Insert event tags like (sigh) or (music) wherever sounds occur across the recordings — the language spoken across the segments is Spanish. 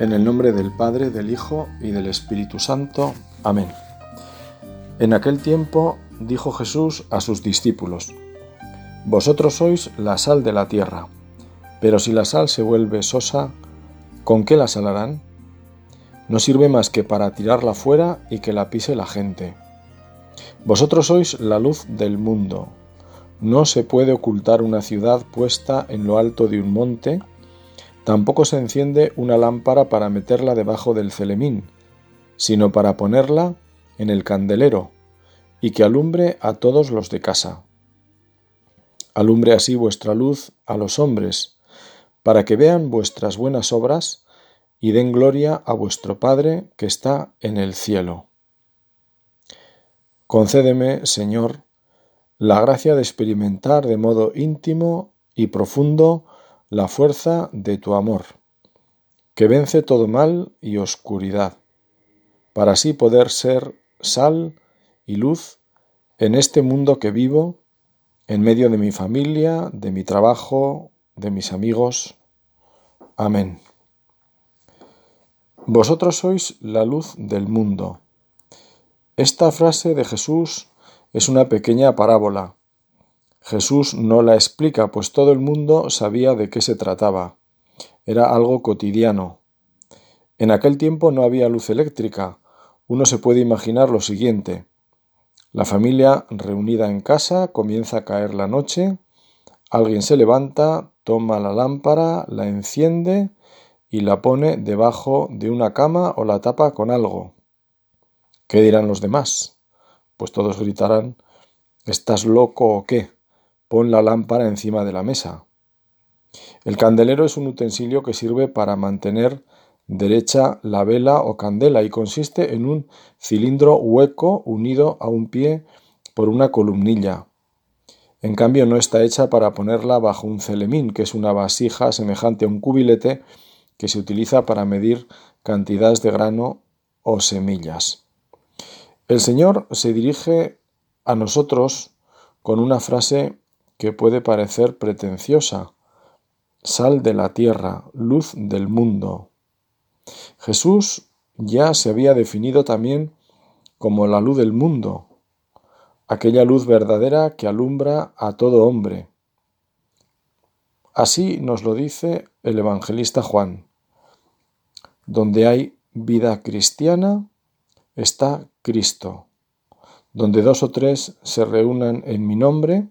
En el nombre del Padre, del Hijo y del Espíritu Santo. Amén. En aquel tiempo dijo Jesús a sus discípulos, Vosotros sois la sal de la tierra, pero si la sal se vuelve sosa, ¿con qué la salarán? No sirve más que para tirarla fuera y que la pise la gente. Vosotros sois la luz del mundo. No se puede ocultar una ciudad puesta en lo alto de un monte, tampoco se enciende una lámpara para meterla debajo del celemín, sino para ponerla en el candelero y que alumbre a todos los de casa. Alumbre así vuestra luz a los hombres, para que vean vuestras buenas obras y den gloria a vuestro Padre que está en el cielo. Concédeme, Señor, la gracia de experimentar de modo íntimo y profundo la fuerza de tu amor, que vence todo mal y oscuridad, para así poder ser sal y luz en este mundo que vivo, en medio de mi familia, de mi trabajo, de mis amigos. Amén. Vosotros sois la luz del mundo. Esta frase de Jesús es una pequeña parábola. Jesús no la explica, pues todo el mundo sabía de qué se trataba. Era algo cotidiano. En aquel tiempo no había luz eléctrica. Uno se puede imaginar lo siguiente. La familia reunida en casa comienza a caer la noche, alguien se levanta, toma la lámpara, la enciende y la pone debajo de una cama o la tapa con algo. ¿Qué dirán los demás? Pues todos gritarán ¿Estás loco o qué? Pon la lámpara encima de la mesa. El candelero es un utensilio que sirve para mantener derecha la vela o candela y consiste en un cilindro hueco unido a un pie por una columnilla. En cambio no está hecha para ponerla bajo un celemín, que es una vasija semejante a un cubilete que se utiliza para medir cantidades de grano o semillas. El Señor se dirige a nosotros con una frase que puede parecer pretenciosa. Sal de la tierra, luz del mundo. Jesús ya se había definido también como la luz del mundo, aquella luz verdadera que alumbra a todo hombre. Así nos lo dice el evangelista Juan. Donde hay vida cristiana está Cristo. Donde dos o tres se reúnan en mi nombre,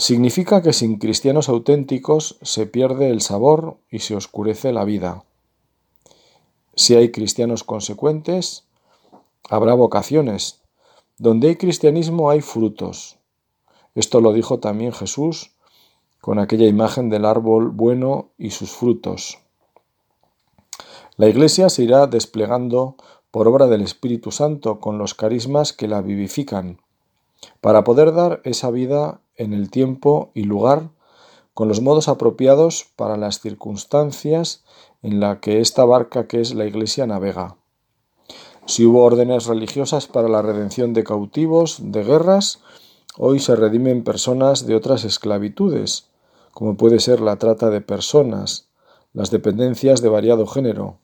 significa que sin cristianos auténticos se pierde el sabor y se oscurece la vida. Si hay cristianos consecuentes, habrá vocaciones. Donde hay cristianismo hay frutos. Esto lo dijo también Jesús con aquella imagen del árbol bueno y sus frutos. La Iglesia se irá desplegando por obra del Espíritu Santo con los carismas que la vivifican, para poder dar esa vida en el tiempo y lugar con los modos apropiados para las circunstancias en la que esta barca que es la Iglesia navega. Si hubo órdenes religiosas para la redención de cautivos, de guerras, hoy se redimen personas de otras esclavitudes, como puede ser la trata de personas, las dependencias de variado género.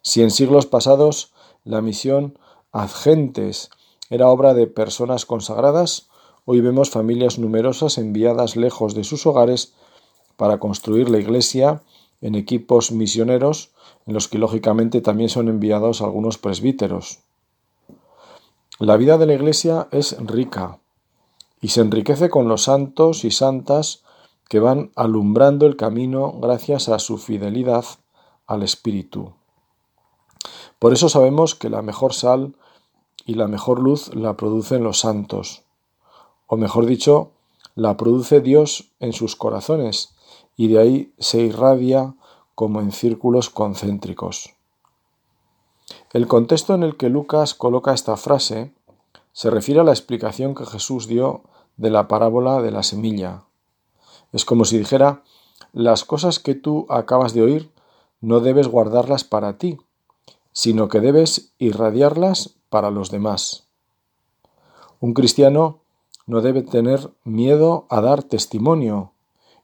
Si en siglos pasados la misión ad gentes era obra de personas consagradas, hoy vemos familias numerosas enviadas lejos de sus hogares para construir la Iglesia en equipos misioneros en los que lógicamente también son enviados algunos presbíteros. La vida de la Iglesia es rica y se enriquece con los santos y santas que van alumbrando el camino gracias a su fidelidad al Espíritu. Por eso sabemos que la mejor sal y la mejor luz la producen los santos, o mejor dicho, la produce Dios en sus corazones, y de ahí se irradia como en círculos concéntricos. El contexto en el que Lucas coloca esta frase se refiere a la explicación que Jesús dio de la parábola de la semilla. Es como si dijera, las cosas que tú acabas de oír no debes guardarlas para ti, sino que debes irradiarlas para los demás. Un cristiano no debe tener miedo a dar testimonio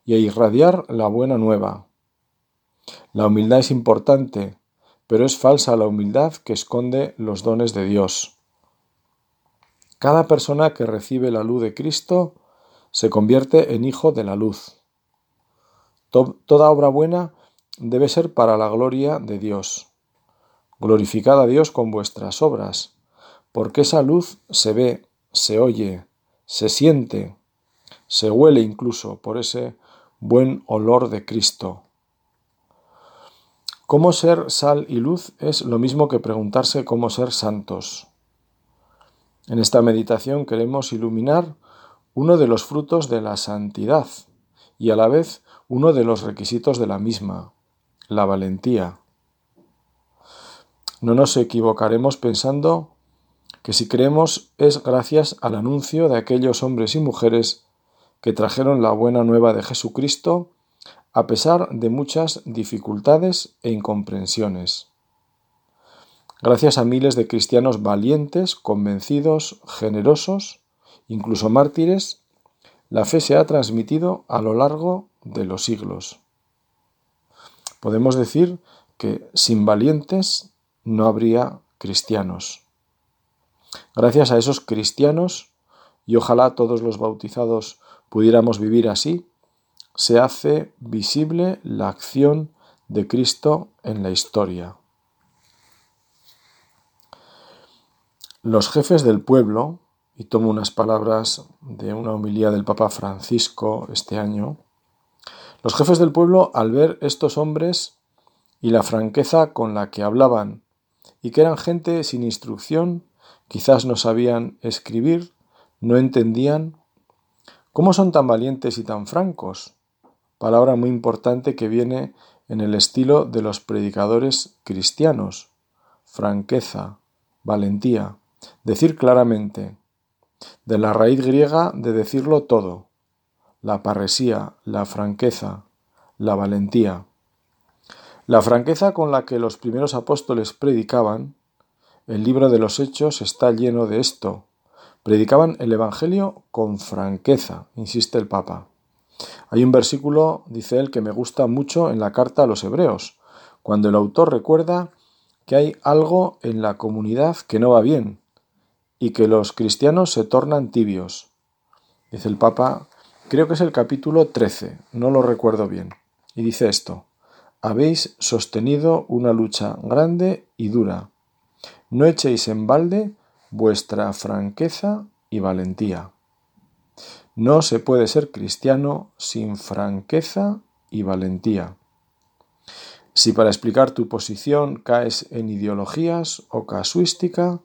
y a irradiar la buena nueva. La humildad es importante, pero es falsa la humildad que esconde los dones de Dios. Cada persona que recibe la luz de Cristo se convierte en hijo de la luz. Toda obra buena debe ser para la gloria de Dios. Glorificad a Dios con vuestras obras, porque esa luz se ve, se oye, se siente, se huele incluso por ese buen olor de Cristo. ¿Cómo ser sal y luz? Es lo mismo que preguntarse cómo ser santos. En esta meditación queremos iluminar uno de los frutos de la santidad y a la vez uno de los requisitos de la misma, la valentía. No nos equivocaremos pensando que si creemos es gracias al anuncio de aquellos hombres y mujeres que trajeron la buena nueva de Jesucristo a pesar de muchas dificultades e incomprensiones. Gracias a miles de cristianos valientes, convencidos, generosos, incluso mártires, la fe se ha transmitido a lo largo de los siglos. Podemos decir que sin valientes no habría cristianos. Gracias a esos cristianos, y ojalá todos los bautizados pudiéramos vivir así, se hace visible la acción de Cristo en la historia. Los jefes del pueblo, y tomo unas palabras de una homilía del Papa Francisco este año, los jefes del pueblo al ver estos hombres y la franqueza con la que hablaban, y que eran gente sin instrucción, quizás no sabían escribir, no entendían, ¿cómo son tan valientes y tan francos? palabra muy importante que viene en el estilo de los predicadores cristianos. Franqueza, valentía, decir claramente, de la raíz griega de decirlo todo, la parresía, la franqueza, la valentía. La franqueza con la que los primeros apóstoles predicaban, el libro de los Hechos está lleno de esto. Predicaban el Evangelio con franqueza, insiste el Papa. Hay un versículo, dice él, que me gusta mucho en la carta a los hebreos, cuando el autor recuerda que hay algo en la comunidad que no va bien y que los cristianos se tornan tibios. Dice el Papa, creo que es el capítulo 13, no lo recuerdo bien, y dice esto, habéis sostenido una lucha grande y dura. No echéis en balde vuestra franqueza y valentía. No se puede ser cristiano sin franqueza y valentía. Si para explicar tu posición caes en ideologías o casuística,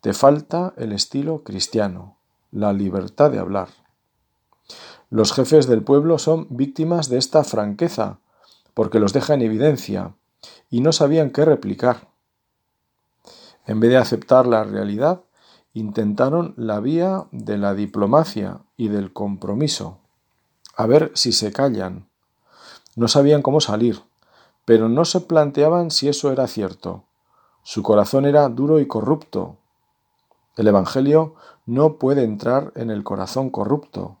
te falta el estilo cristiano, la libertad de hablar. Los jefes del pueblo son víctimas de esta franqueza, porque los deja en evidencia, y no sabían qué replicar. En vez de aceptar la realidad, intentaron la vía de la diplomacia y del compromiso, a ver si se callan. No sabían cómo salir, pero no se planteaban si eso era cierto. Su corazón era duro y corrupto. El Evangelio no puede entrar en el corazón corrupto.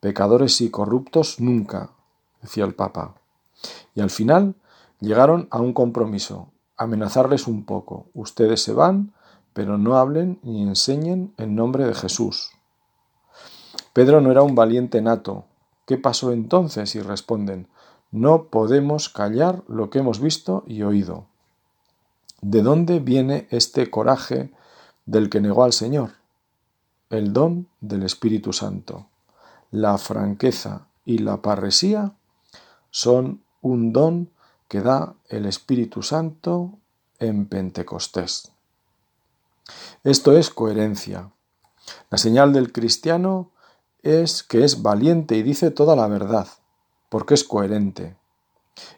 Pecadores y corruptos nunca, decía el Papa. Y al final llegaron a un compromiso, amenazarles un poco. Ustedes se van pero no hablen ni enseñen en nombre de Jesús. Pedro no era un valiente nato. ¿Qué pasó entonces? Y responden, no podemos callar lo que hemos visto y oído. ¿De dónde viene este coraje del que negó al Señor? El don del Espíritu Santo. La franqueza y la parresía son un don que da el Espíritu Santo en Pentecostés. Esto es coherencia. La señal del cristiano es que es valiente y dice toda la verdad, porque es coherente.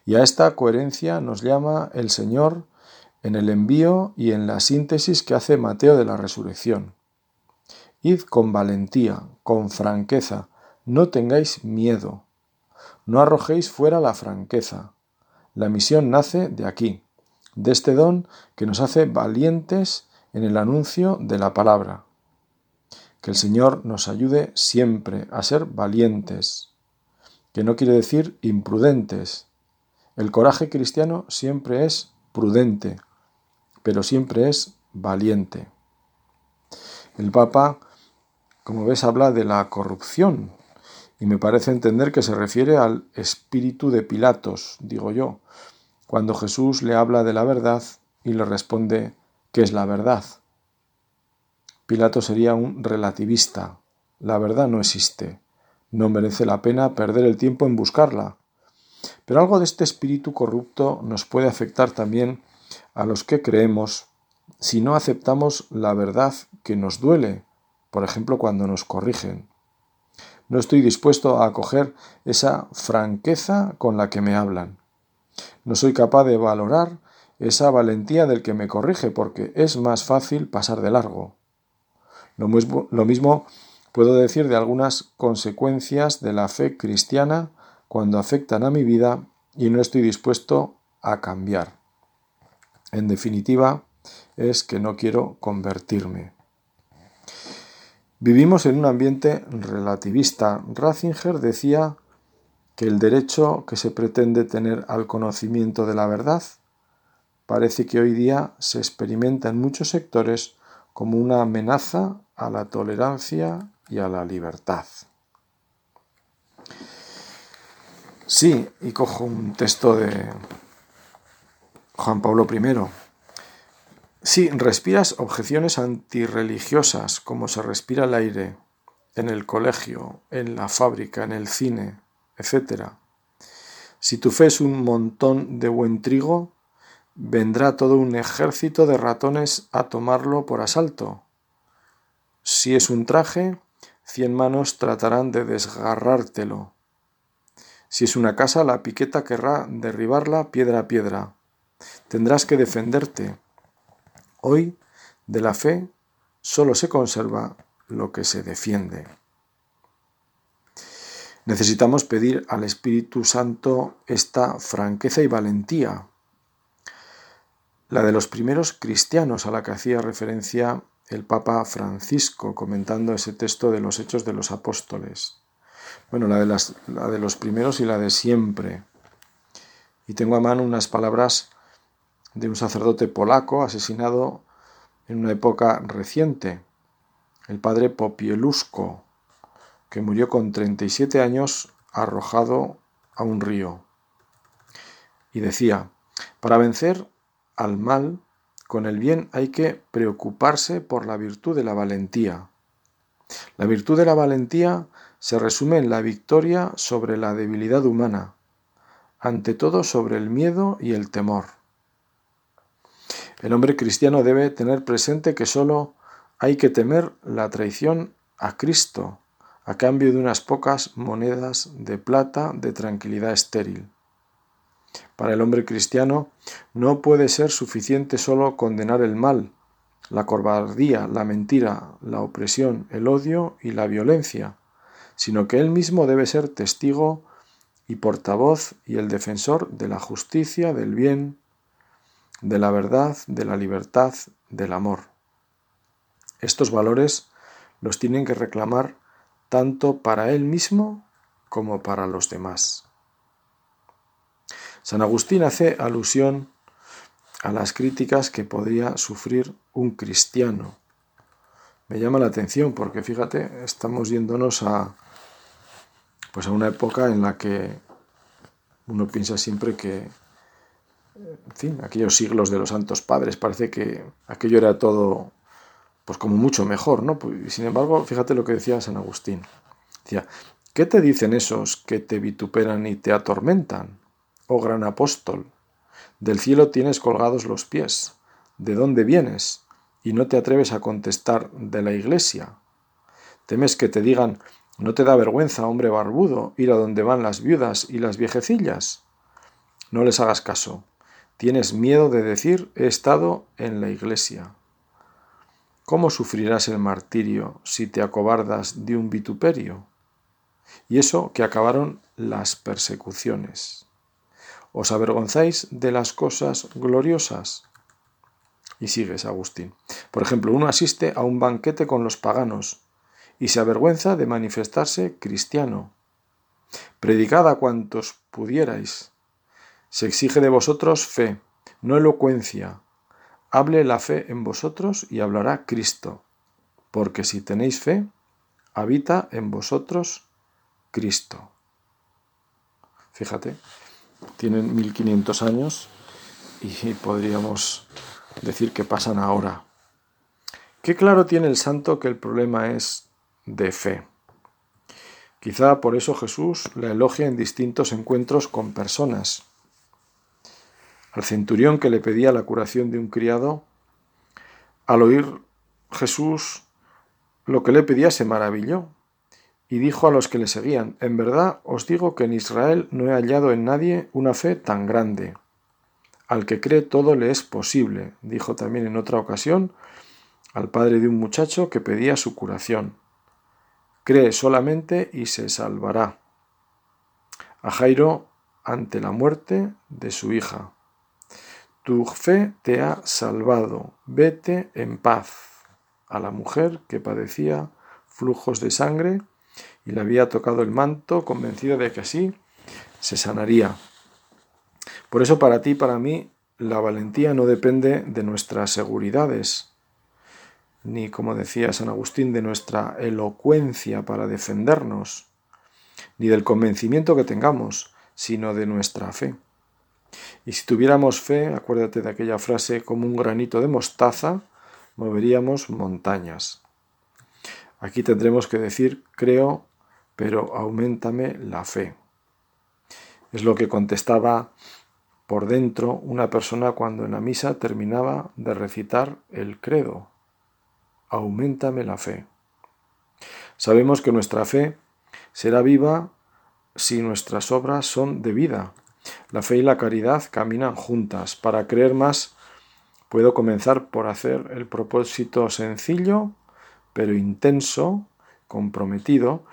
Y a esta coherencia nos llama el Señor en el envío y en la síntesis que hace Mateo de la resurrección. Id con valentía, con franqueza, no tengáis miedo, no arrojéis fuera la franqueza. La misión nace de aquí, de este don que nos hace valientes en el anuncio de la palabra. Que el Señor nos ayude siempre a ser valientes, que no quiere decir imprudentes. El coraje cristiano siempre es prudente, pero siempre es valiente. El Papa, como ves, habla de la corrupción y me parece entender que se refiere al espíritu de Pilatos, digo yo, cuando Jesús le habla de la verdad y le responde ¿qué es la verdad? Pilato sería un relativista. La verdad no existe. No merece la pena perder el tiempo en buscarla. Pero algo de este espíritu corrupto nos puede afectar también a los que creemos si no aceptamos la verdad que nos duele, por ejemplo cuando nos corrigen. No estoy dispuesto a acoger esa franqueza con la que me hablan. No soy capaz de valorar esa valentía del que me corrige porque es más fácil pasar de largo. Lo mismo, lo mismo puedo decir de algunas consecuencias de la fe cristiana cuando afectan a mi vida y no estoy dispuesto a cambiar. En definitiva, es que no quiero convertirme. Vivimos en un ambiente relativista. Ratzinger decía que el derecho que se pretende tener al conocimiento de la verdad parece que hoy día se experimenta en muchos sectores como una amenaza a la tolerancia y a la libertad. Sí, y cojo un texto de Juan Pablo I. Sí, respiras objeciones antirreligiosas, como se respira el aire en el colegio, en la fábrica, en el cine, etc. Si tu fe es un montón de buen trigo, vendrá todo un ejército de ratones a tomarlo por asalto. Si es un traje, cien manos tratarán de desgarrártelo. Si es una casa, la piqueta querrá derribarla piedra a piedra. Tendrás que defenderte. Hoy, de la fe, solo se conserva lo que se defiende. Necesitamos pedir al Espíritu Santo esta franqueza y valentía, la de los primeros cristianos a la que hacía referencia el Papa Francisco comentando ese texto de los Hechos de los Apóstoles. Bueno, la de, la de los primeros y la de siempre. Y tengo a mano unas palabras de un sacerdote polaco asesinado en una época reciente, el padre Popielusko, que murió con 37 años arrojado a un río. Y decía, para vencer al mal, con el bien hay que preocuparse por la virtud de la valentía. La virtud de la valentía se resume en la victoria sobre la debilidad humana, ante todo sobre el miedo y el temor. El hombre cristiano debe tener presente que sólo hay que temer la traición a Cristo a cambio de unas pocas monedas de plata de tranquilidad estéril. Para el hombre cristiano no puede ser suficiente sólo condenar el mal, la cobardía, la mentira, la opresión, el odio y la violencia, sino que él mismo debe ser testigo y portavoz y el defensor de la justicia, del bien, de la verdad, de la libertad, del amor. Estos valores los tienen que reclamar tanto para él mismo como para los demás. San Agustín hace alusión a las críticas que podría sufrir un cristiano. Me llama la atención porque fíjate, estamos yéndonos a pues a una época en la que uno piensa siempre que, en fin, aquellos siglos de los santos padres, parece que aquello era todo, pues como mucho mejor, ¿no? Pues, sin embargo, fíjate lo que decía San Agustín. Decía, ¿qué te dicen esos que te vituperan y te atormentan? Oh gran apóstol, del cielo tienes colgados los pies. ¿De dónde vienes? Y no te atreves a contestar de la iglesia. Temes que te digan, ¿No te da vergüenza, hombre barbudo, ir a donde van las viudas y las viejecillas? No les hagas caso. Tienes miedo de decir he estado en la iglesia. ¿Cómo sufrirás el martirio si te acobardas de un vituperio? Y eso que acabaron las persecuciones. ¿Os avergonzáis de las cosas gloriosas? Y sigues, Agustín. Por ejemplo, uno asiste a un banquete con los paganos y se avergüenza de manifestarse cristiano. Predicad a cuantos pudierais. Se exige de vosotros fe, no elocuencia. Hable la fe en vosotros y hablará Cristo, porque si tenéis fe, habita en vosotros Cristo. Fíjate, tienen 1500 años y podríamos decir que pasan ahora. Qué claro tiene el santo que el problema es de fe. Quizá por eso Jesús la elogia en distintos encuentros con personas. Al centurión que le pedía la curación de un criado, al oír Jesús lo que le pedía se maravilló y dijo a los que le seguían, en verdad os digo que en Israel no he hallado en nadie una fe tan grande. Al que cree todo le es posible, dijo también en otra ocasión al padre de un muchacho que pedía su curación. Cree solamente y se salvará. A Jairo ante la muerte de su hija. Tu fe te ha salvado, vete en paz. A la mujer que padecía flujos de sangre y le había tocado el manto, convencida de que así se sanaría. Por eso para ti para mí la valentía no depende de nuestras seguridades, ni, como decía San Agustín, de nuestra elocuencia para defendernos, ni del convencimiento que tengamos, sino de nuestra fe. Y si tuviéramos fe, acuérdate de aquella frase, como un granito de mostaza, moveríamos montañas. Aquí tendremos que decir, creo, pero aumentame la fe. Es lo que contestaba por dentro una persona cuando en la misa terminaba de recitar el credo. Aumentame la fe. Sabemos que nuestra fe será viva si nuestras obras son de vida. La fe y la caridad caminan juntas. Para creer más, puedo comenzar por hacer el propósito sencillo, pero intenso, comprometido,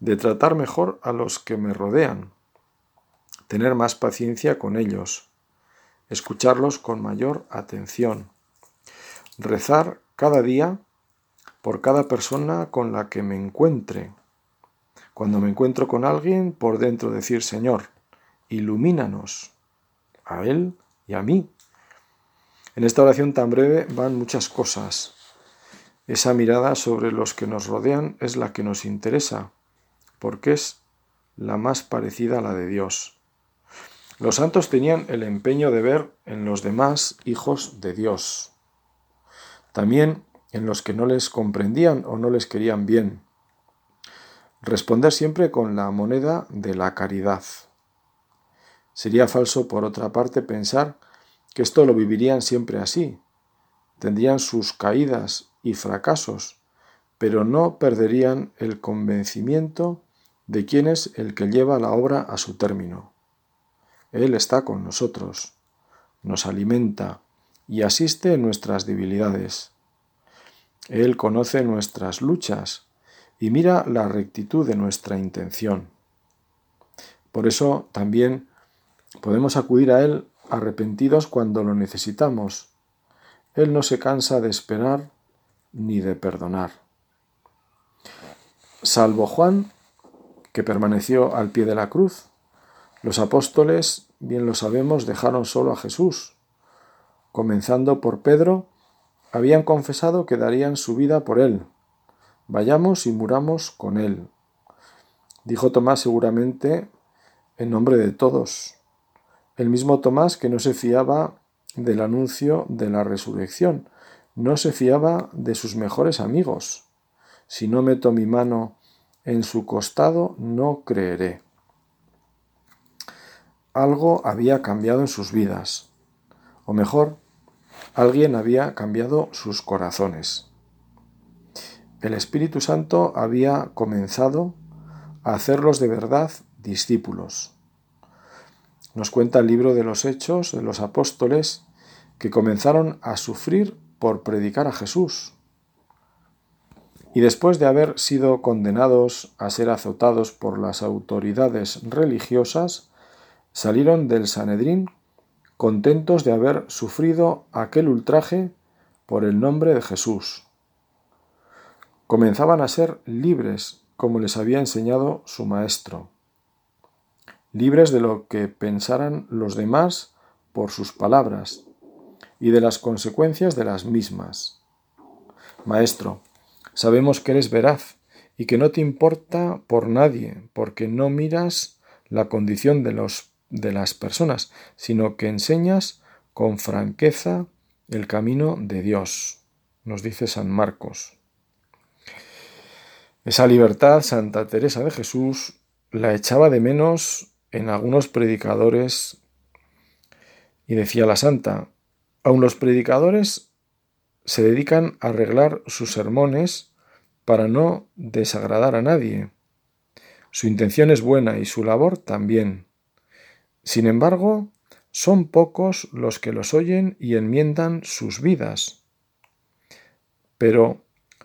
de tratar mejor a los que me rodean tener más paciencia con ellos, escucharlos con mayor atención, rezar cada día por cada persona con la que me encuentre. Cuando me encuentro con alguien, por dentro decir, Señor, ilumínanos, a Él y a mí. En esta oración tan breve van muchas cosas. Esa mirada sobre los que nos rodean es la que nos interesa, porque es la más parecida a la de Dios. Los santos tenían el empeño de ver en los demás hijos de Dios, también en los que no les comprendían o no les querían bien. Responder siempre con la moneda de la caridad. Sería falso, por otra parte, pensar que esto lo vivirían siempre así. Tendrían sus caídas y fracasos, pero no perderían el convencimiento de quién es el que lleva la obra a su término. Él está con nosotros, nos alimenta y asiste en nuestras debilidades. Él conoce nuestras luchas y mira la rectitud de nuestra intención. Por eso también podemos acudir a Él arrepentidos cuando lo necesitamos. Él no se cansa de esperar ni de perdonar. Salvo Juan, que permaneció al pie de la cruz, los apóstoles, bien lo sabemos, dejaron solo a Jesús. Comenzando por Pedro, habían confesado que darían su vida por él. Vayamos y muramos con él. Dijo Tomás seguramente en nombre de todos. El mismo Tomás que no se fiaba del anuncio de la resurrección, no se fiaba de sus mejores amigos. Si no meto mi mano en su costado, no creeré algo había cambiado en sus vidas, o mejor, alguien había cambiado sus corazones. El Espíritu Santo había comenzado a hacerlos de verdad discípulos. Nos cuenta el libro de los Hechos de los Apóstoles que comenzaron a sufrir por predicar a Jesús. Y después de haber sido condenados a ser azotados por las autoridades religiosas, salieron del Sanedrín contentos de haber sufrido aquel ultraje por el nombre de Jesús. Comenzaban a ser libres como les había enseñado su Maestro. Libres de lo que pensaran los demás por sus palabras y de las consecuencias de las mismas. Maestro, sabemos que eres veraz y que no te importa por nadie, porque no miras la condición de, los, de las personas, sino que enseñas con franqueza el camino de Dios, nos dice San Marcos. Esa libertad Santa Teresa de Jesús la echaba de menos en algunos predicadores y decía la santa, aun los predicadores se dedican a arreglar sus sermones para no desagradar a nadie. Su intención es buena y su labor también. Sin embargo, son pocos los que los oyen y enmiendan sus vidas. Pero,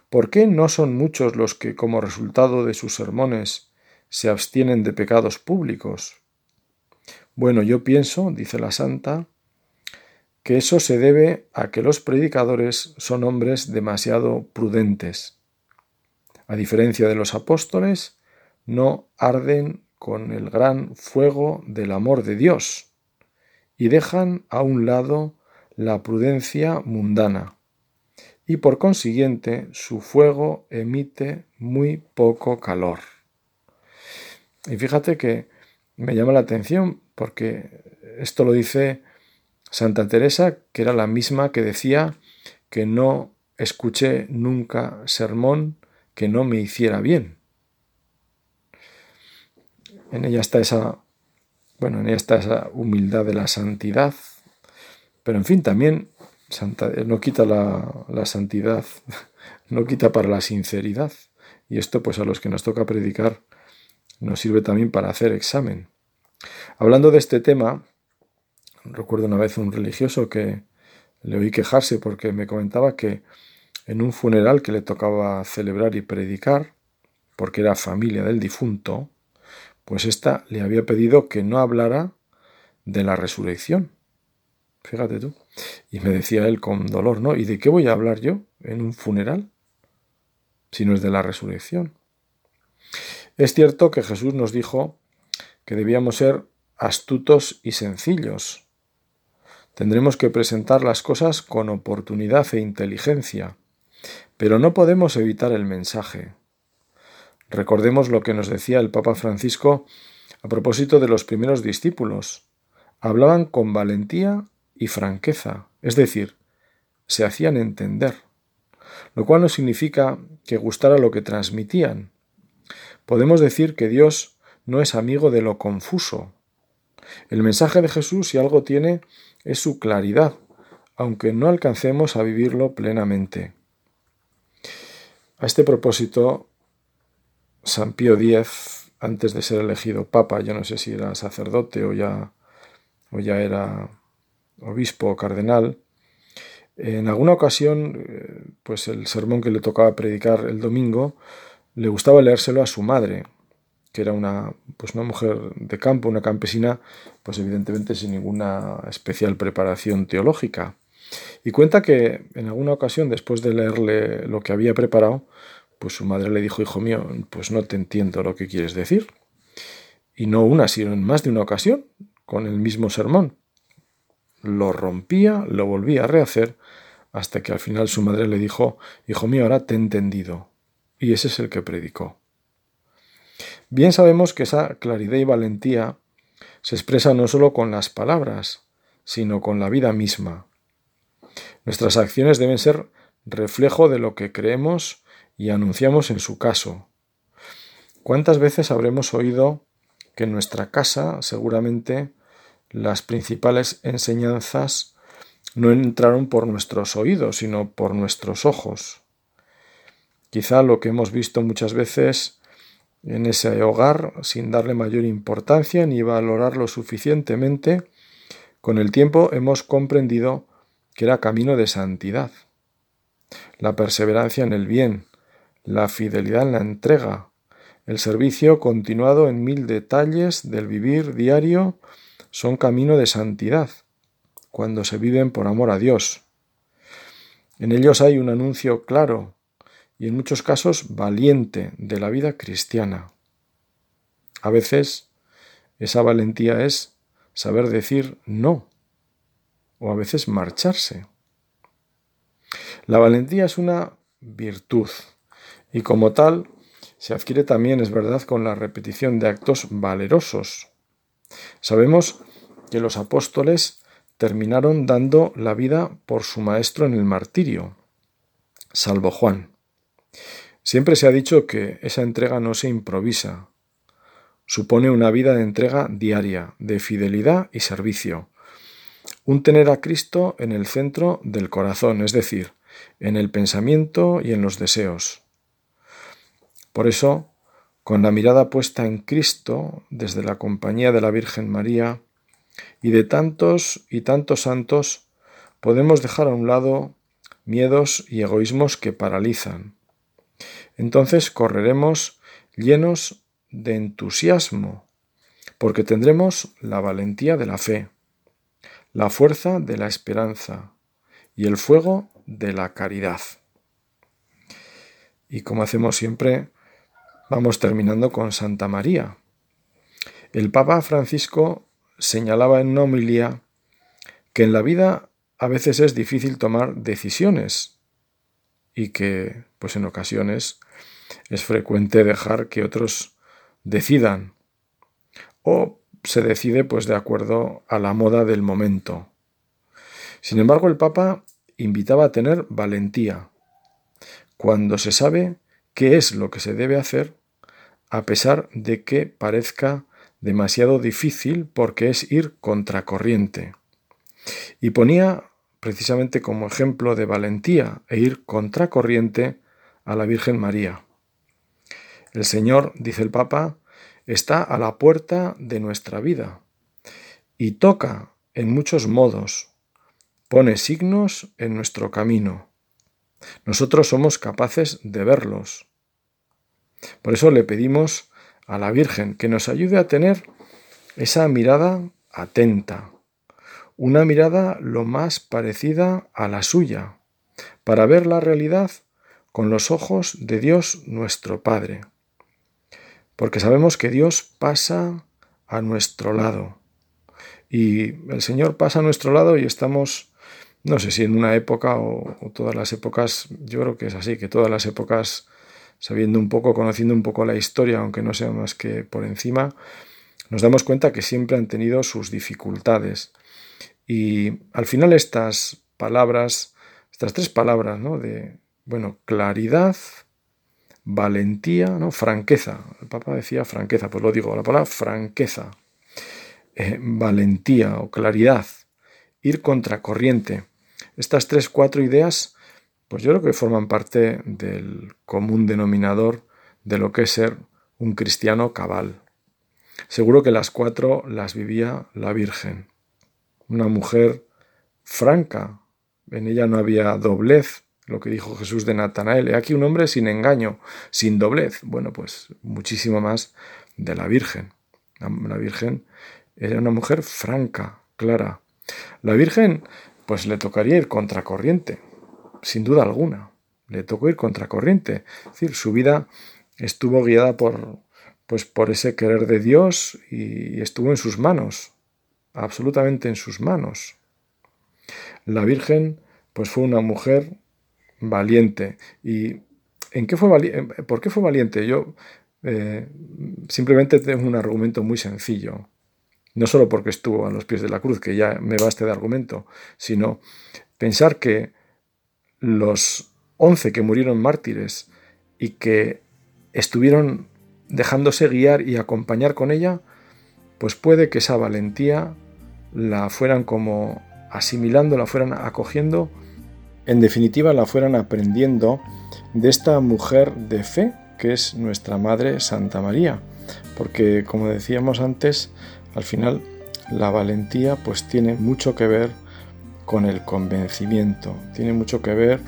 ¿por qué no son muchos los que, como resultado de sus sermones, se abstienen de pecados públicos? Bueno, yo pienso, dice la santa, que eso se debe a que los predicadores son hombres demasiado prudentes. A diferencia de los apóstoles, no arden con el gran fuego del amor de Dios y dejan a un lado la prudencia mundana y por consiguiente su fuego emite muy poco calor. Y fíjate que me llama la atención porque esto lo dice Santa Teresa, que era la misma que decía que no escuché nunca sermón que no me hiciera bien. En ella está esa, bueno, en ella está esa humildad de la santidad, pero en fin, también no quita la, la santidad, (laughs) no quita para la sinceridad. Y esto, pues a los que nos toca predicar, nos sirve también para hacer examen. Hablando de este tema, recuerdo una vez un religioso que le oí quejarse porque me comentaba que en un funeral que le tocaba celebrar y predicar, porque era familia del difunto, pues ésta le había pedido que no hablara de la resurrección. Fíjate tú. Y me decía él con dolor, ¿no? ¿Y de qué voy a hablar yo en un funeral si no es de la resurrección? Es cierto que Jesús nos dijo que debíamos ser astutos y sencillos. Tendremos que presentar las cosas con oportunidad e inteligencia, pero no podemos evitar el mensaje. Recordemos lo que nos decía el Papa Francisco a propósito de los primeros discípulos. Hablaban con valentía y franqueza, es decir, se hacían entender, lo cual no significa que gustara lo que transmitían. Podemos decir que Dios no es amigo de lo confuso. El mensaje de Jesús, si algo tiene, es su claridad, aunque no alcancemos a vivirlo plenamente. A este propósito, San Pío X, antes de ser elegido papa, yo no sé si era sacerdote o ya, o ya era obispo o cardenal, en alguna ocasión, eh, pues el sermón que le tocaba predicar el domingo, le gustaba leérselo a su madre, que era una, pues una mujer de campo, una campesina, pues evidentemente sin ninguna especial preparación teológica. Y cuenta que en alguna ocasión, después de leerle lo que había preparado, pues su madre le dijo, hijo mío, pues no te entiendo lo que quieres decir. Y no una, sino en más de una ocasión, con el mismo sermón. Lo rompía, lo volvía a rehacer, hasta que al final su madre le dijo, hijo mío, ahora te he entendido. Y ese es el que predicó. Bien sabemos que esa claridad y valentía se expresa no solo con las palabras, sino con la vida misma. Nuestras acciones deben ser reflejo de lo que creemos y anunciamos en su caso. ¿Cuántas veces habremos oído que en nuestra casa seguramente las principales enseñanzas no entraron por nuestros oídos, sino por nuestros ojos? Quizá lo que hemos visto muchas veces en ese hogar sin darle mayor importancia ni valorarlo suficientemente, con el tiempo hemos comprendido que era camino de santidad. La perseverancia en el bien, la fidelidad en la entrega, el servicio continuado en mil detalles del vivir diario son camino de santidad, cuando se viven por amor a Dios. En ellos hay un anuncio claro y en muchos casos valiente de la vida cristiana. A veces esa valentía es saber decir no o a veces marcharse. La valentía es una virtud y como tal se adquiere también, es verdad, con la repetición de actos valerosos. Sabemos que los apóstoles terminaron dando la vida por su maestro en el martirio, salvo Juan. Siempre se ha dicho que esa entrega no se improvisa, supone una vida de entrega diaria, de fidelidad y servicio. Un tener a Cristo en el centro del corazón, es decir, en el pensamiento y en los deseos. Por eso, con la mirada puesta en Cristo, desde la compañía de la Virgen María y de tantos y tantos santos, podemos dejar a un lado miedos y egoísmos que paralizan. Entonces correremos llenos de entusiasmo, porque tendremos la valentía de la fe, la fuerza de la esperanza y el fuego de la caridad. Y como hacemos siempre, vamos terminando con Santa María. El Papa Francisco señalaba en una que en la vida a veces es difícil tomar decisiones y que, pues en ocasiones, es frecuente dejar que otros decidan o se decide pues de acuerdo a la moda del momento. Sin embargo, el Papa invitaba a tener valentía cuando se sabe qué es lo que se debe hacer a pesar de que parezca demasiado difícil porque es ir contracorriente. Y ponía precisamente como ejemplo de valentía e ir contracorriente a la Virgen María. El Señor, dice el Papa, está a la puerta de nuestra vida y toca en muchos modos, pone signos en nuestro camino. Nosotros somos capaces de verlos. Por eso le pedimos a la Virgen que nos ayude a tener esa mirada atenta, una mirada lo más parecida a la suya, para ver la realidad con los ojos de Dios nuestro Padre porque sabemos que Dios pasa a nuestro lado. Y el Señor pasa a nuestro lado y estamos, no sé si en una época o, todas las épocas, yo creo que es así, que todas las épocas, sabiendo un poco, conociendo un poco la historia, aunque no sea más que por encima, nos damos cuenta que siempre han tenido sus dificultades. Y al final estas palabras, estas tres palabras, ¿no? De, bueno, claridad, valentía, ¿no? franqueza. El Papa decía franqueza, pues lo digo, la palabra franqueza, eh, valentía o claridad, ir contracorriente. Estas tres, cuatro ideas, pues yo creo que forman parte del común denominador de lo que es ser un cristiano cabal. Seguro que las cuatro las vivía la Virgen, una mujer franca, en ella no había doblez, lo que dijo Jesús de Natanael. He aquí un hombre sin engaño, sin doblez. Bueno, pues muchísimo más de la Virgen. La Virgen era una mujer franca, clara. La Virgen, pues le tocaría ir contracorriente, sin duda alguna. Le tocó ir contracorriente. Es decir, su vida estuvo guiada por, pues por ese querer de Dios y estuvo en sus manos, absolutamente en sus manos. La Virgen, pues fue una mujer valiente. ¿Y en qué fue por qué fue valiente? Yo eh, simplemente tengo un argumento muy sencillo. No solo porque estuvo a los pies de la cruz, que ya me baste de argumento, sino pensar que los once que murieron mártires y que estuvieron dejándose guiar y acompañar con ella, pues puede que esa valentía la fueran como asimilando, la fueran acogiendo en definitiva la fueran aprendiendo de esta mujer de fe que es nuestra Madre Santa María, porque como decíamos antes, al final la valentía pues tiene mucho que ver con el convencimiento, tiene mucho que ver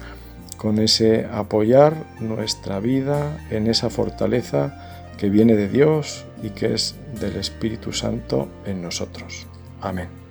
con ese apoyar nuestra vida en esa fortaleza que viene de Dios y que es del Espíritu Santo en nosotros. Amén.